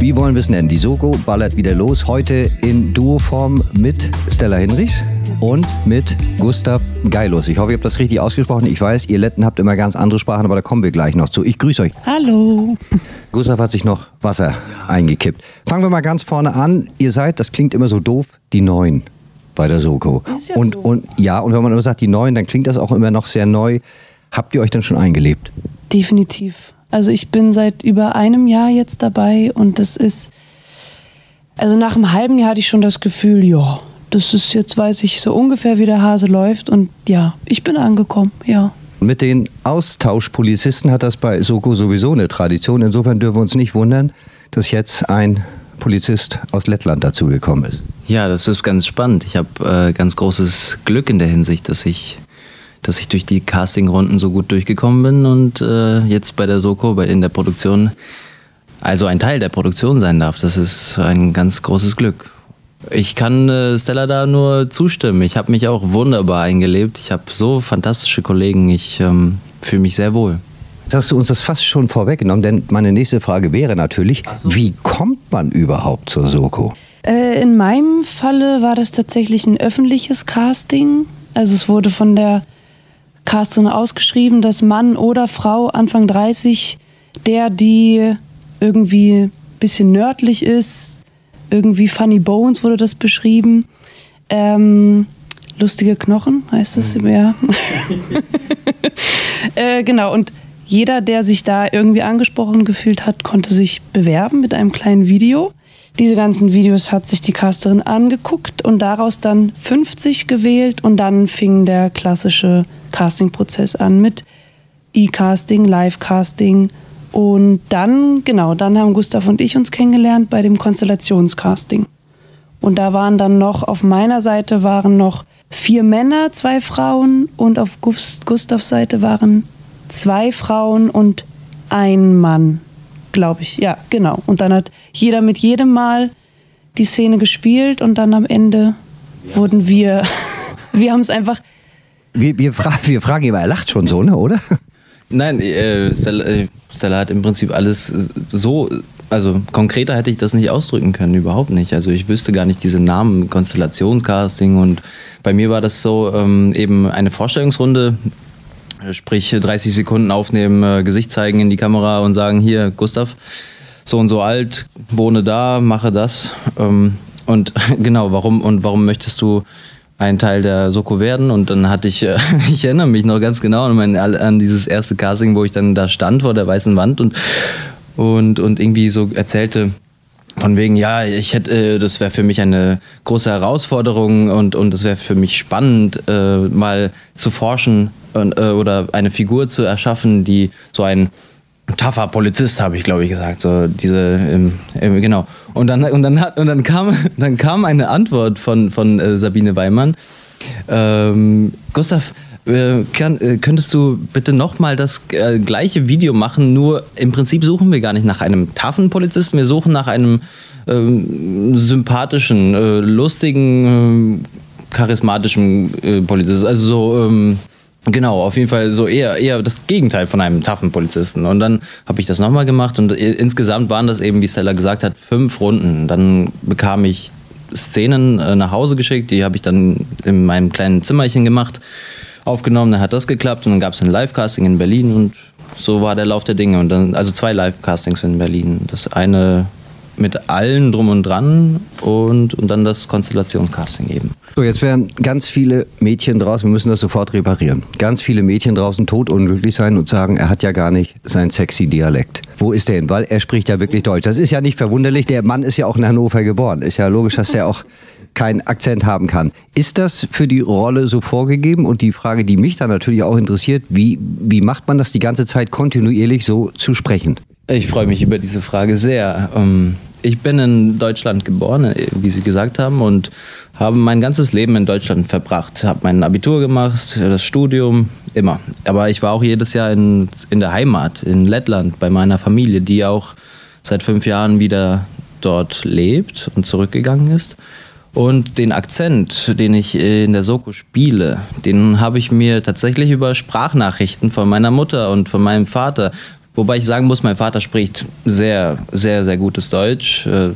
Wie wollen wir es nennen? Die Soko ballert wieder los. Heute in Duoform mit Stella Hinrichs und mit Gustav Geilus. Ich hoffe, ihr habt das richtig ausgesprochen. Ich weiß, ihr Letten habt immer ganz andere Sprachen, aber da kommen wir gleich noch zu. Ich grüße euch. Hallo. Gustav hat sich noch Wasser eingekippt. Fangen wir mal ganz vorne an. Ihr seid, das klingt immer so doof, die Neuen bei der Soko. Ist ja und, doof. und ja, und wenn man immer sagt die Neuen, dann klingt das auch immer noch sehr neu. Habt ihr euch denn schon eingelebt? Definitiv. Also ich bin seit über einem Jahr jetzt dabei und das ist, also nach einem halben Jahr hatte ich schon das Gefühl, ja, das ist jetzt weiß ich so ungefähr, wie der Hase läuft und ja, ich bin angekommen, ja. Mit den Austauschpolizisten hat das bei Soko sowieso eine Tradition. Insofern dürfen wir uns nicht wundern, dass jetzt ein Polizist aus Lettland dazugekommen ist. Ja, das ist ganz spannend. Ich habe äh, ganz großes Glück in der Hinsicht, dass ich, dass ich durch die Castingrunden so gut durchgekommen bin und äh, jetzt bei der Soko, bei, in der Produktion, also ein Teil der Produktion sein darf. Das ist ein ganz großes Glück. Ich kann äh, Stella da nur zustimmen. Ich habe mich auch wunderbar eingelebt. Ich habe so fantastische Kollegen. Ich ähm, fühle mich sehr wohl. Jetzt hast du uns das fast schon vorweggenommen, denn meine nächste Frage wäre natürlich, wie kommt man überhaupt zur Soko? Äh, in meinem Falle war das tatsächlich ein öffentliches Casting. Also es wurde von der Casterin ausgeschrieben, dass Mann oder Frau Anfang 30, der die irgendwie ein bisschen nördlich ist, irgendwie Funny Bones wurde das beschrieben. Ähm, lustige Knochen heißt das, ja. äh, genau, und jeder, der sich da irgendwie angesprochen gefühlt hat, konnte sich bewerben mit einem kleinen Video. Diese ganzen Videos hat sich die Casterin angeguckt und daraus dann 50 gewählt und dann fing der klassische Castingprozess an mit E-Casting, Live-Casting und dann, genau, dann haben Gustav und ich uns kennengelernt bei dem Konstellationscasting. Und da waren dann noch, auf meiner Seite waren noch vier Männer, zwei Frauen und auf Gus- Gustavs Seite waren zwei Frauen und ein Mann, glaube ich. Ja, genau. Und dann hat jeder mit jedem Mal die Szene gespielt und dann am Ende wurden wir, wir haben es einfach, Wir, wir, fra wir fragen aber er lacht schon so, ne, oder? Nein, äh, Stella, äh, Stella hat im Prinzip alles so, also konkreter hätte ich das nicht ausdrücken können, überhaupt nicht. Also ich wüsste gar nicht diese Namen, Konstellationscasting und bei mir war das so ähm, eben eine Vorstellungsrunde, sprich 30 Sekunden aufnehmen, äh, Gesicht zeigen in die Kamera und sagen, hier Gustav, so und so alt, wohne da, mache das. Ähm, und genau, warum und warum möchtest du ein Teil der Soko werden. Und dann hatte ich, äh, ich erinnere mich noch ganz genau an, mein, an dieses erste Casting, wo ich dann da stand vor der weißen Wand und, und, und irgendwie so erzählte, von wegen, ja, ich hätte, äh, das wäre für mich eine große Herausforderung und, und es wäre für mich spannend, äh, mal zu forschen und, äh, oder eine Figur zu erschaffen, die so ein tougher Polizist, habe ich, glaube ich, gesagt. So diese, ähm, ähm, genau. Und dann, und dann, hat, und dann, kam, dann kam eine Antwort von, von äh, Sabine Weimann. Ähm, Gustav, äh, äh, könntest du bitte nochmal das äh, gleiche Video machen, nur im Prinzip suchen wir gar nicht nach einem taffen Polizisten, wir suchen nach einem ähm, sympathischen, äh, lustigen, ähm, charismatischen äh, Polizisten. Also so, ähm, Genau, auf jeden Fall so eher, eher das Gegenteil von einem taffen Polizisten. Und dann habe ich das nochmal gemacht und äh, insgesamt waren das eben, wie Stella gesagt hat, fünf Runden. Dann bekam ich Szenen äh, nach Hause geschickt, die habe ich dann in meinem kleinen Zimmerchen gemacht, aufgenommen, dann hat das geklappt und dann gab es ein Live-Casting in Berlin und so war der Lauf der Dinge. Und dann, also zwei Live-Castings in Berlin. Das eine mit allen drum und dran und, und dann das Konstellationscasting eben. So, jetzt werden ganz viele Mädchen draußen, wir müssen das sofort reparieren. Ganz viele Mädchen draußen totunglücklich sein und sagen, er hat ja gar nicht seinen sexy Dialekt. Wo ist der hin? Weil er spricht ja wirklich Deutsch. Das ist ja nicht verwunderlich. Der Mann ist ja auch in Hannover geboren. Ist ja logisch, dass der auch keinen Akzent haben kann. Ist das für die Rolle so vorgegeben? Und die Frage, die mich dann natürlich auch interessiert, wie, wie macht man das die ganze Zeit kontinuierlich so zu sprechen? Ich freue mich über diese Frage sehr. Ähm, Ich bin in Deutschland geboren, äh, wie Sie gesagt haben, und habe mein ganzes Leben in Deutschland verbracht. Habe mein Abitur gemacht, das Studium, immer. Aber ich war auch jedes Jahr in, in der Heimat, in Lettland, bei meiner Familie, die auch seit fünf Jahren wieder dort lebt und zurückgegangen ist. Und den Akzent, den ich in der Soko spiele, den habe ich mir tatsächlich über Sprachnachrichten von meiner Mutter und von meinem Vater Wobei ich sagen muss, mein Vater spricht sehr, sehr, sehr gutes Deutsch, äh,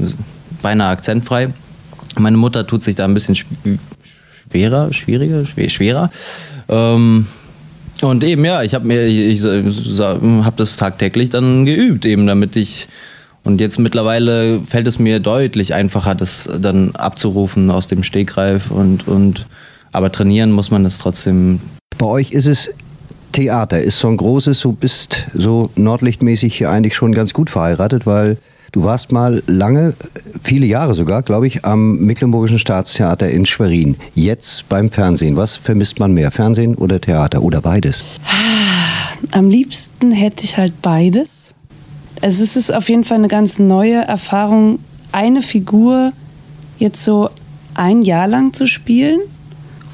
beinahe akzentfrei. Meine Mutter tut sich da ein bisschen schwerer, schwieriger, schwerer. Ähm, und eben, ja, ich habe mir, ich, ich habe das tagtäglich dann geübt, eben damit ich und jetzt mittlerweile fällt es mir deutlich einfacher, das dann abzurufen aus dem Stegreif und, und aber trainieren muss man das trotzdem. Bei euch ist es Theater, ist so ein großes, du bist so nordlichtmäßig hier eigentlich schon ganz gut verheiratet, weil du warst mal lange, viele Jahre sogar, glaube ich, am Mecklenburgischen Staatstheater in Schwerin. Jetzt beim Fernsehen. Was vermisst man mehr, Fernsehen oder Theater oder beides? Am liebsten hätte ich halt beides also es ist auf jeden Fall eine ganz neue Erfahrung, eine Figur jetzt so ein Jahr lang zu spielen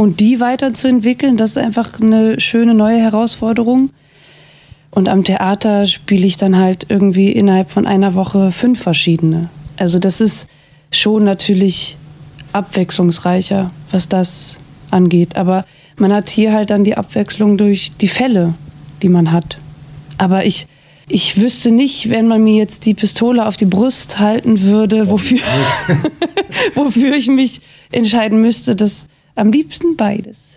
und die weiterzuentwickeln. Das ist einfach eine schöne neue Herausforderung. Und am Theater spiele ich dann halt irgendwie innerhalb von einer Woche fünf verschiedene. Also das ist schon natürlich abwechslungsreicher, was das angeht. Aber man hat hier halt dann die Abwechslung durch die Fälle, die man hat. Aber ich, ich wüsste nicht, wenn man mir jetzt die Pistole auf die Brust halten würde, wofür, wofür ich mich entscheiden müsste. Das am liebsten beides.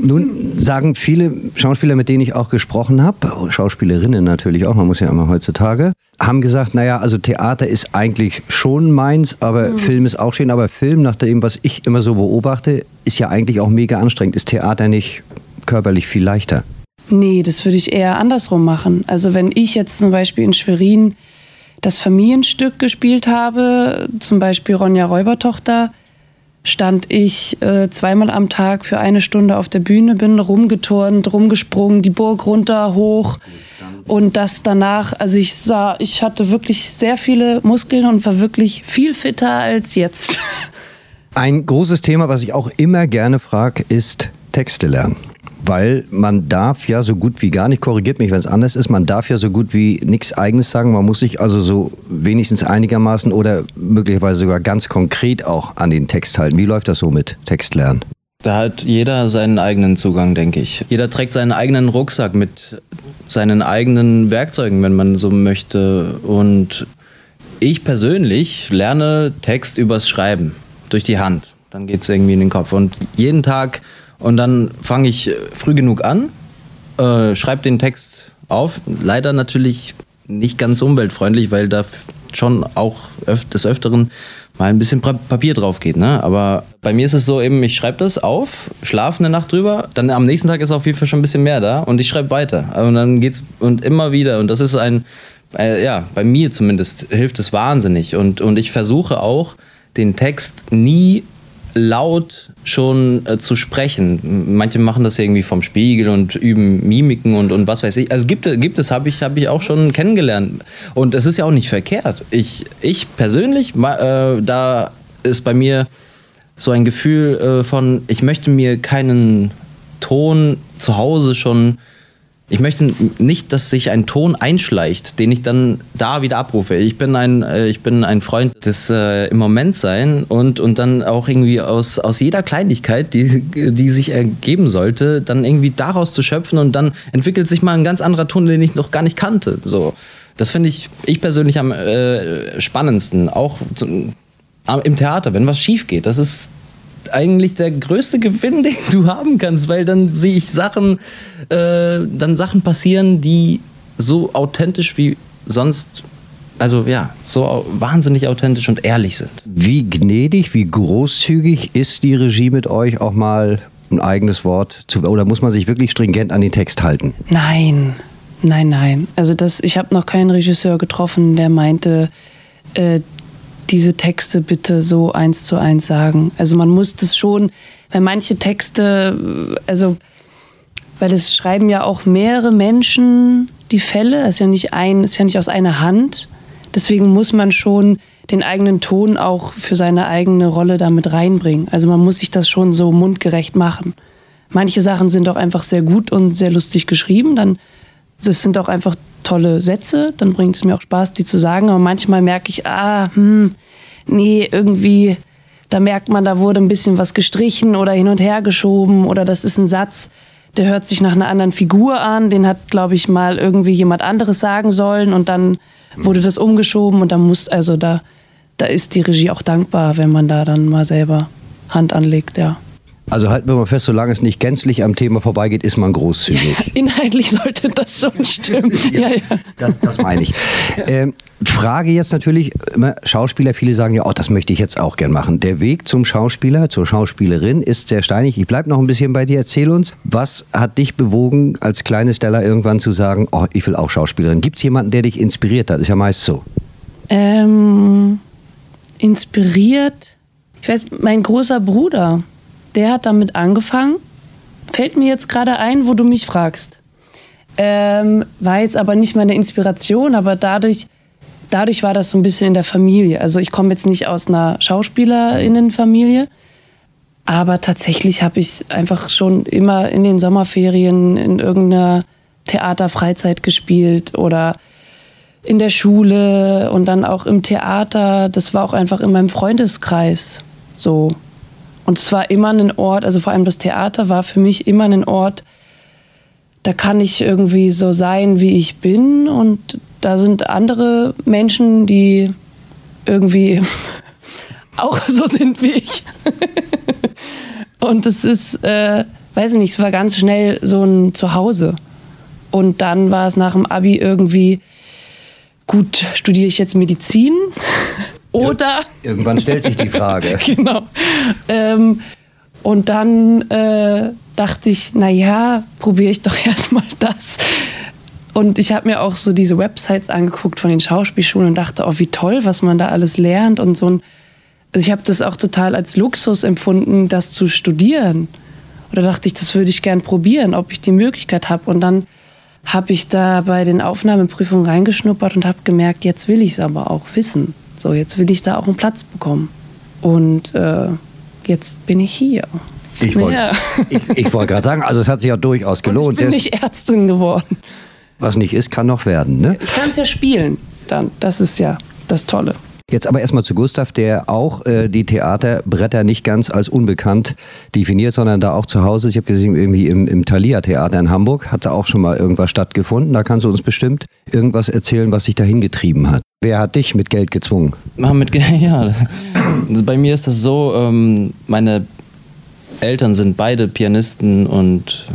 Nun sagen viele Schauspieler, mit denen ich auch gesprochen habe, Schauspielerinnen natürlich auch, man muss ja immer heutzutage, haben gesagt, naja, also Theater ist eigentlich schon meins, aber mhm. Film ist auch schön. Aber Film, nach dem, was ich immer so beobachte, ist ja eigentlich auch mega anstrengend. Ist Theater nicht körperlich viel leichter? Nee, das würde ich eher andersrum machen. Also wenn ich jetzt zum Beispiel in Schwerin das Familienstück gespielt habe, zum Beispiel Ronja Räubertochter, stand ich äh, zweimal am Tag für eine Stunde auf der Bühne, bin rumgeturnt, rumgesprungen, die Burg runter, hoch. Und das danach, also ich sah, ich hatte wirklich sehr viele Muskeln und war wirklich viel fitter als jetzt. Ein großes Thema, was ich auch immer gerne frage, ist Texte lernen weil man darf ja so gut wie gar nicht, korrigiert mich, wenn es anders ist, man darf ja so gut wie nichts Eigenes sagen. Man muss sich also so wenigstens einigermaßen oder möglicherweise sogar ganz konkret auch an den Text halten. Wie läuft das so mit Textlernen? Da hat jeder seinen eigenen Zugang, denke ich. Jeder trägt seinen eigenen Rucksack mit seinen eigenen Werkzeugen, wenn man so möchte. Und ich persönlich lerne Text übers Schreiben, durch die Hand. Dann geht es irgendwie in den Kopf. Und jeden Tag und dann fange ich früh genug an, äh, schreibe den Text auf. Leider natürlich nicht ganz umweltfreundlich, weil da schon auch öf des Öfteren mal ein bisschen Papier drauf geht. Ne? Aber bei mir ist es so eben, ich schreibe das auf, schlafe eine Nacht drüber, dann am nächsten Tag ist auf jeden Fall schon ein bisschen mehr da und ich schreibe weiter. Und dann geht's und immer wieder. Und das ist ein, äh, ja, bei mir zumindest hilft es wahnsinnig. Und, und ich versuche auch, den Text nie laut schon äh, zu sprechen. Manche machen das irgendwie vom Spiegel und üben Mimiken und, und was weiß ich. Also gibt, gibt es, habe ich, hab ich auch schon kennengelernt. Und es ist ja auch nicht verkehrt. Ich, ich persönlich, äh, da ist bei mir so ein Gefühl äh, von, ich möchte mir keinen Ton zu Hause schon ich möchte nicht, dass sich ein Ton einschleicht, den ich dann da wieder abrufe. Ich bin ein, äh, ich bin ein Freund des äh, im Moment sein und, und dann auch irgendwie aus, aus jeder Kleinigkeit, die, die sich ergeben sollte, dann irgendwie daraus zu schöpfen und dann entwickelt sich mal ein ganz anderer Ton, den ich noch gar nicht kannte. So. Das finde ich, ich persönlich am äh, spannendsten. Auch zu, im Theater, wenn was schief geht. Das ist eigentlich der größte Gewinn, den du haben kannst, weil dann sehe ich Sachen, äh, dann Sachen passieren, die so authentisch wie sonst, also ja, so wahnsinnig authentisch und ehrlich sind. Wie gnädig, wie großzügig ist die Regie mit euch auch mal ein eigenes Wort zu, oder muss man sich wirklich stringent an den Text halten? Nein, nein, nein. Also das, ich habe noch keinen Regisseur getroffen, der meinte, äh, diese Texte bitte so eins zu eins sagen. Also man muss das schon, weil manche Texte, also weil es schreiben ja auch mehrere Menschen die Fälle, ist ja nicht ein, ist ja nicht aus einer Hand. Deswegen muss man schon den eigenen Ton auch für seine eigene Rolle damit reinbringen. Also man muss sich das schon so mundgerecht machen. Manche Sachen sind auch einfach sehr gut und sehr lustig geschrieben, dann das sind auch einfach tolle Sätze, dann bringt es mir auch Spaß, die zu sagen. Aber manchmal merke ich, ah, hm, nee, irgendwie, da merkt man, da wurde ein bisschen was gestrichen oder hin und her geschoben oder das ist ein Satz, der hört sich nach einer anderen Figur an, den hat, glaube ich, mal irgendwie jemand anderes sagen sollen und dann wurde das umgeschoben und dann muss, also da, da ist die Regie auch dankbar, wenn man da dann mal selber Hand anlegt, ja. Also halten wir mal fest, solange es nicht gänzlich am Thema vorbeigeht, ist man großzügig. Ja, inhaltlich sollte das schon stimmen. ja, ja, Das, das meine ich. Ähm, Frage jetzt natürlich, immer Schauspieler, viele sagen ja, oh, das möchte ich jetzt auch gern machen. Der Weg zum Schauspieler, zur Schauspielerin ist sehr steinig. Ich bleibe noch ein bisschen bei dir. Erzähl uns, was hat dich bewogen, als kleine Stella irgendwann zu sagen, oh, ich will auch Schauspielerin? Gibt es jemanden, der dich inspiriert hat? Ist ja meist so. Ähm, inspiriert, ich weiß, mein großer Bruder der hat damit angefangen. Fällt mir jetzt gerade ein, wo du mich fragst. Ähm, war jetzt aber nicht meine Inspiration, aber dadurch, dadurch war das so ein bisschen in der Familie. Also ich komme jetzt nicht aus einer Schauspielerinnenfamilie, aber tatsächlich habe ich einfach schon immer in den Sommerferien in irgendeiner Theaterfreizeit gespielt oder in der Schule und dann auch im Theater. Das war auch einfach in meinem Freundeskreis so. Und es war immer ein Ort, also vor allem das Theater war für mich immer ein Ort, da kann ich irgendwie so sein, wie ich bin. Und da sind andere Menschen, die irgendwie auch so sind wie ich. und es ist, äh, weiß ich nicht, es war ganz schnell so ein Zuhause. Und dann war es nach dem Abi irgendwie, gut, studiere ich jetzt Medizin? Oder. Irgendwann stellt sich die Frage. genau. Ähm, und dann äh, dachte ich, naja, probiere ich doch erstmal das. Und ich habe mir auch so diese Websites angeguckt von den Schauspielschulen und dachte, oh, wie toll, was man da alles lernt und so ein. Also ich habe das auch total als Luxus empfunden, das zu studieren. Oder dachte ich, das würde ich gern probieren, ob ich die Möglichkeit habe. Und dann habe ich da bei den Aufnahmeprüfungen reingeschnuppert und habe gemerkt, jetzt will ich es aber auch wissen. So, jetzt will ich da auch einen Platz bekommen. Und äh, jetzt bin ich hier. Ich wollte ja. ich, ich wollt gerade sagen, also es hat sich ja durchaus gelohnt. Und ich bin nicht Ärztin geworden. Was nicht ist, kann noch werden. Ne? Ich kann es ja spielen dann. Das ist ja das Tolle. Jetzt aber erstmal zu Gustav, der auch äh, die Theaterbretter nicht ganz als unbekannt definiert, sondern da auch zu Hause ist. Ich habe gesehen, irgendwie im, im Thalia Theater in Hamburg hat da auch schon mal irgendwas stattgefunden. Da kannst du uns bestimmt irgendwas erzählen, was sich dahin getrieben hat. Wer hat dich mit Geld gezwungen? Mit, ja, bei mir ist das so, ähm, meine Eltern sind beide Pianisten und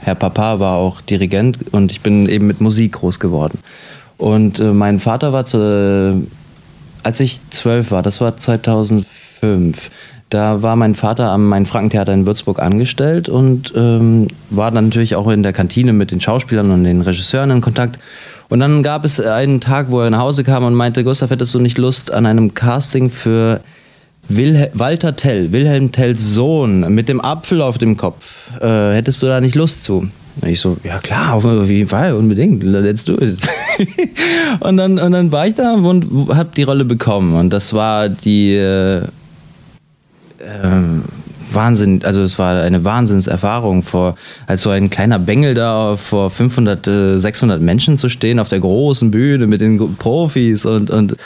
Herr Papa war auch Dirigent und ich bin eben mit Musik groß geworden. Und äh, mein Vater war zu, als ich zwölf war, das war 2005, da war mein Vater am Main-Franken-Theater in Würzburg angestellt und ähm, war dann natürlich auch in der Kantine mit den Schauspielern und den Regisseuren in Kontakt. Und dann gab es einen Tag, wo er nach Hause kam und meinte, Gustav, hättest du nicht Lust an einem Casting für Wilhel Walter Tell, Wilhelm Tells Sohn mit dem Apfel auf dem Kopf? Äh, hättest du da nicht Lust zu? Und ich so, ja klar, auf jeden Fall, unbedingt, let's do it. und, dann, und dann war ich da und habe die Rolle bekommen. Und das war die äh, äh, Wahnsinn, also es war eine Wahnsinnserfahrung, vor, als so ein kleiner Bengel da vor 500, äh, 600 Menschen zu stehen auf der großen Bühne mit den Profis und, und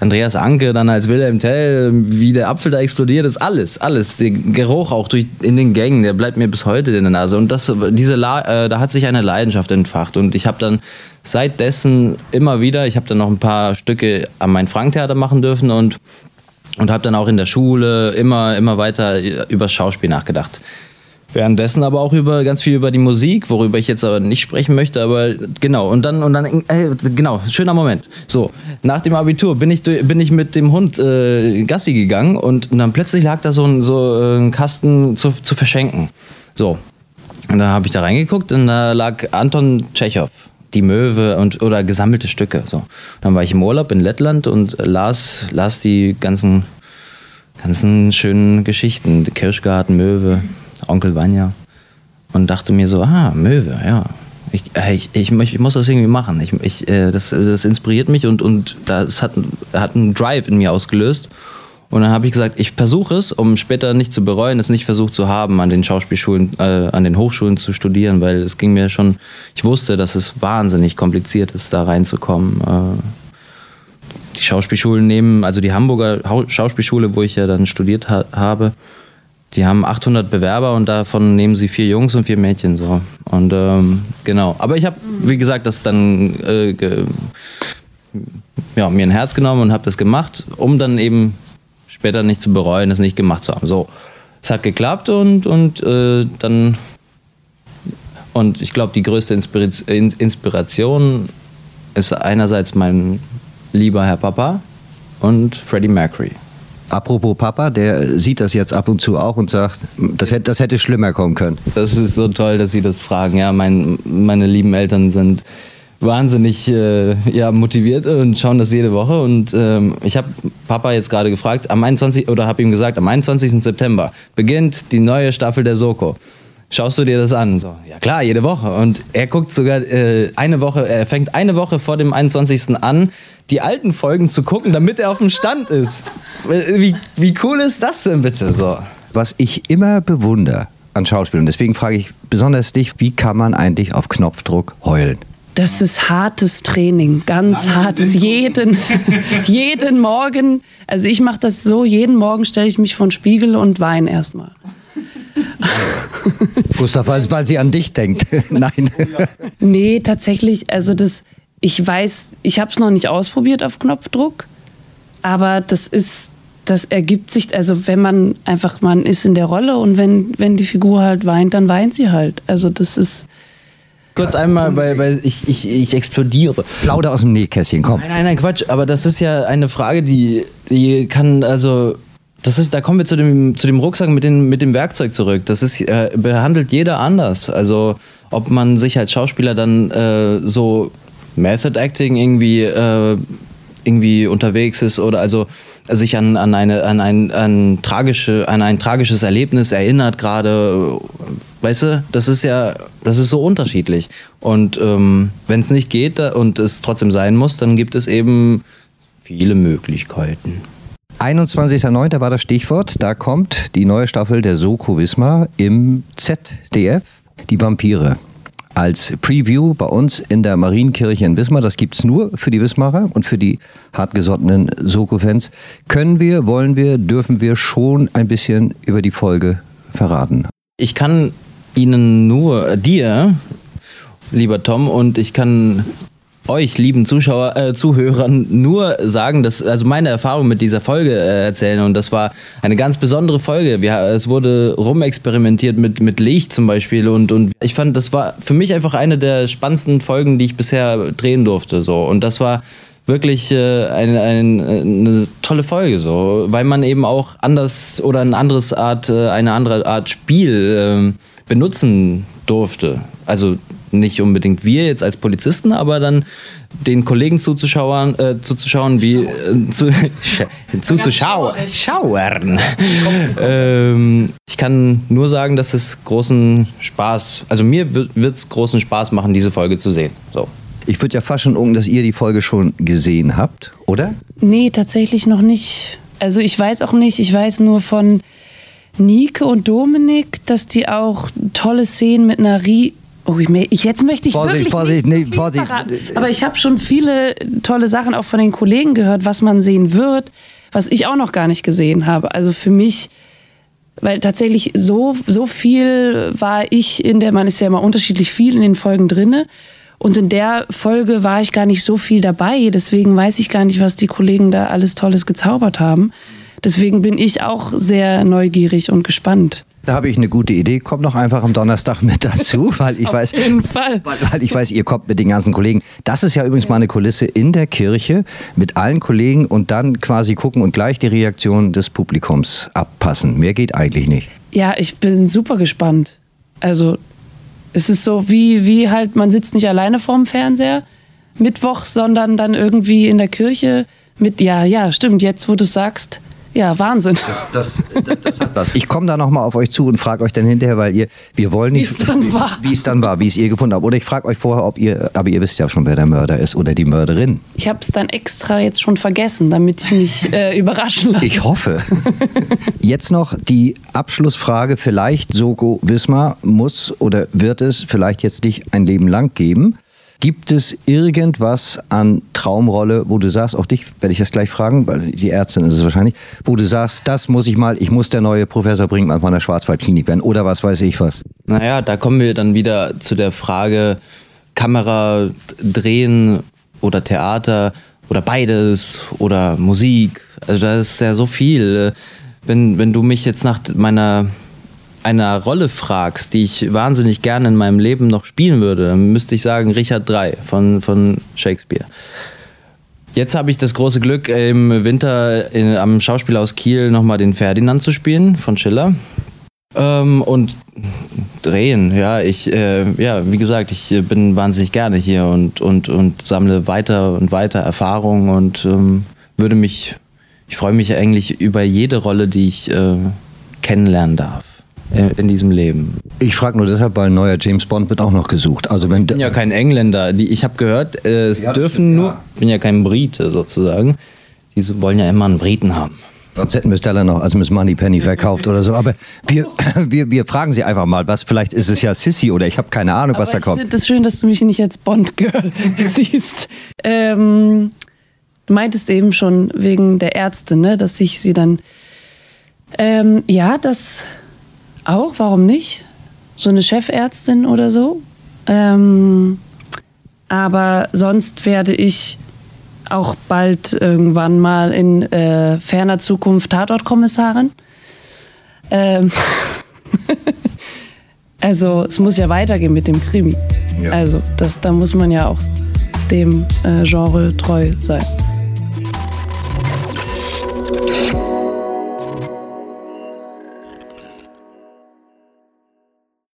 Andreas Anke dann als Wilhelm Tell, wie der Apfel da explodiert ist, alles, alles. Der Geruch auch durch, in den Gängen, der bleibt mir bis heute in der Nase. Und das, diese, äh, da hat sich eine Leidenschaft entfacht. Und ich habe dann seitdessen immer wieder, ich habe dann noch ein paar Stücke am Main-Frank-Theater machen dürfen und, und habe dann auch in der Schule immer, immer weiter über Schauspiel nachgedacht. Währenddessen aber auch über ganz viel über die Musik, worüber ich jetzt aber nicht sprechen möchte, aber genau und dann und dann äh, genau schöner Moment. So nach dem Abitur bin ich bin ich mit dem Hund äh, Gassi gegangen und, und, dann plötzlich lag da so ein so äh, ein Kasten zu, zu verschenken. So und dann habe ich da reingeguckt und da lag Anton Tschechow die Möwe und oder gesammelte Stücke. So dann war ich im Urlaub in Lettland und las las die ganzen ganzen schönen Geschichten, Kirschgarten, Möwe. Onkel Vanya und dachte mir so, ah, Möwe, ja. Ich, ich, ich, ich muss das irgendwie machen. Ich, ich, äh, das, das inspiriert mich und, und das hat, hat einen Drive in mir ausgelöst. Und dann habe ich gesagt, ich versuche es, um später nicht zu bereuen, es nicht versucht zu haben, an den Schauspielschulen, äh, an den Hochschulen zu studieren, weil es ging mir schon, ich wusste, dass es wahnsinnig kompliziert ist, da reinzukommen. Äh, die Schauspielschulen nehmen, also die Hamburger Schauspielschule, wo ich ja dann studiert ha habe, die haben 800 Bewerber und davon nehmen sie vier Jungs und vier Mädchen so. Und ähm, genau. Aber ich habe, wie gesagt, das dann äh, ja, mir ein Herz genommen und habe das gemacht, um dann eben später nicht zu bereuen, es nicht gemacht zu haben. So, es hat geklappt und, und äh, dann und ich glaube, die größte Inspiration ist einerseits mein lieber Herr Papa und Freddie Mercury. Apropos Papa, der sieht das jetzt ab und zu auch und sagt, das hätte, das hätte schlimmer kommen können. Das ist so toll, dass Sie das fragen. Ja, mein, meine lieben Eltern sind wahnsinnig äh, ja, motiviert und schauen das jede Woche. Und ähm, ich habe Papa jetzt gerade gefragt, am 21. oder habe ihm gesagt, am 21. September beginnt die neue Staffel der Soko. Schaust du dir das an? So, ja klar, jede Woche. Und er guckt sogar äh, eine Woche, er fängt eine Woche vor dem 21. an, die alten Folgen zu gucken, damit er auf dem Stand ist. Wie, wie cool ist das denn bitte so? Was ich immer bewundere an Schauspielern, deswegen frage ich besonders dich, wie kann man eigentlich auf Knopfdruck heulen? Das ist hartes Training, ganz Lange hartes. Jeden, jeden Morgen, also ich mache das so, jeden Morgen stelle ich mich vor den Spiegel und weine erstmal. Gustav, weil sie an dich denkt. Nein. Nee, tatsächlich, also das, ich weiß, ich habe es noch nicht ausprobiert auf Knopfdruck, aber das ist, das ergibt sich, also wenn man einfach, man ist in der Rolle und wenn, wenn die Figur halt weint, dann weint sie halt. Also das ist. Kurz einmal, weil, weil ich, ich, ich explodiere. Plauder aus dem Nähkästchen, komm. Nein, nein, nein, Quatsch, aber das ist ja eine Frage, die, die kann, also das ist, da kommen wir zu dem, zu dem Rucksack mit, den, mit dem Werkzeug zurück. Das ist, äh, behandelt jeder anders. Also ob man sich als Schauspieler dann äh, so Method Acting irgendwie, äh, irgendwie unterwegs ist oder also sich an, an, eine, an, ein, an, tragische, an ein tragisches Erlebnis erinnert gerade. Weißt du, das ist ja, das ist so unterschiedlich. Und ähm, wenn es nicht geht und es trotzdem sein muss, dann gibt es eben viele Möglichkeiten. 21.09. war das Stichwort. Da kommt die neue Staffel der Soko Wismar im ZDF, die Vampire. Als Preview bei uns in der Marienkirche in Wismar. Das gibt es nur für die Wismarer und für die hartgesottenen Soko-Fans. Können wir, wollen wir, dürfen wir schon ein bisschen über die Folge verraten? Ich kann Ihnen nur, dir, lieber Tom, und ich kann euch, lieben Zuschauer, äh, Zuhörern, nur sagen, dass, also meine Erfahrung mit dieser Folge äh, erzählen und das war eine ganz besondere Folge. Wir, es wurde rumexperimentiert mit, mit Licht zum Beispiel und, und ich fand, das war für mich einfach eine der spannendsten Folgen, die ich bisher drehen durfte. So. Und das war wirklich äh, eine, eine, eine, tolle Folge, so, weil man eben auch anders oder ein anderes Art, äh, eine andere Art Spiel äh, benutzen durfte. Also nicht unbedingt wir jetzt als Polizisten, aber dann den Kollegen zuzuschauen, äh, zuzuschauen, wie äh, zu, zuzuschauen, schauern. ähm, ich kann nur sagen, dass es großen Spaß, also mir wird es großen Spaß machen, diese Folge zu sehen. So. Ich würde ja fast schon unken, dass ihr die Folge schon gesehen habt, oder? Nee, tatsächlich noch nicht. Also ich weiß auch nicht, ich weiß nur von Nike und Dominik, dass die auch tolle Szenen mit einer Rie Oh, ich, jetzt möchte ich Vorsicht, wirklich Vorsicht, nicht nee, Vorsicht. Verraten. Aber ich habe schon viele tolle Sachen auch von den Kollegen gehört, was man sehen wird, was ich auch noch gar nicht gesehen habe. Also für mich, weil tatsächlich so, so viel war ich in der, man ist ja immer unterschiedlich viel in den Folgen drinne. Und in der Folge war ich gar nicht so viel dabei. Deswegen weiß ich gar nicht, was die Kollegen da alles Tolles gezaubert haben. Deswegen bin ich auch sehr neugierig und gespannt. Da habe ich eine gute Idee. Kommt doch einfach am Donnerstag mit dazu, weil ich Auf weiß, jeden Fall. Weil, weil, ich weiß, ihr kommt mit den ganzen Kollegen. Das ist ja übrigens mal eine Kulisse in der Kirche mit allen Kollegen und dann quasi gucken und gleich die Reaktion des Publikums abpassen. Mehr geht eigentlich nicht. Ja, ich bin super gespannt. Also es ist so wie wie halt man sitzt nicht alleine vorm Fernseher Mittwoch, sondern dann irgendwie in der Kirche mit ja ja stimmt. Jetzt wo du sagst ja, Wahnsinn. Das, das, das, das hat was. Ich komme da nochmal auf euch zu und frage euch dann hinterher, weil ihr, wir wollen nicht, wie es dann war, wie es dann war, wie es ihr gefunden habt. Oder ich frage euch vorher, ob ihr, aber ihr wisst ja schon, wer der Mörder ist oder die Mörderin. Ich habe es dann extra jetzt schon vergessen, damit ich mich äh, überraschen lasse. Ich hoffe. jetzt noch die Abschlussfrage. Vielleicht Soko Wismar muss oder wird es vielleicht jetzt nicht ein Leben lang geben. Gibt es irgendwas an Traumrolle, wo du sagst, auch dich werde ich das gleich fragen, weil die Ärztin ist es wahrscheinlich, wo du sagst, das muss ich mal, ich muss der neue Professor Brinkmann von der Schwarzwaldklinik werden oder was weiß ich was? Naja, da kommen wir dann wieder zu der Frage, Kamera drehen oder Theater oder beides oder Musik. Also da ist ja so viel. Wenn, wenn du mich jetzt nach meiner einer Rolle fragst, die ich wahnsinnig gerne in meinem Leben noch spielen würde, müsste ich sagen Richard III von, von Shakespeare. Jetzt habe ich das große Glück, im Winter in, am Schauspielhaus Kiel nochmal den Ferdinand zu spielen von Schiller. Ähm, und drehen, ja, ich, äh, ja, wie gesagt, ich bin wahnsinnig gerne hier und, und, und sammle weiter und weiter Erfahrungen und ähm, würde mich, ich freue mich eigentlich über jede Rolle, die ich äh, kennenlernen darf in diesem Leben. Ich frage nur deshalb, weil ein neuer James Bond wird auch noch gesucht. Also wenn ich bin ja kein Engländer. Die, ich habe gehört, äh, es ja, dürfen stimmt, nur, ja. ich bin ja kein Brite sozusagen. Die wollen ja immer einen Briten haben. Sonst hätten wir Stella noch als Miss Moneypenny verkauft oder so. Aber wir, wir, wir fragen sie einfach mal, was vielleicht ist es ja Sissy oder ich habe keine Ahnung, was Aber da kommt. Ich finde es schön, dass du mich nicht als Bond-Girl siehst. Ähm, du meintest eben schon wegen der Ärzte, ne, dass ich sie dann. Ähm, ja, das auch, warum nicht? So eine Chefärztin oder so. Ähm, aber sonst werde ich auch bald irgendwann mal in äh, ferner Zukunft Tatortkommissarin. Ähm also es muss ja weitergehen mit dem Krimi. Ja. Also das, da muss man ja auch dem äh, Genre treu sein.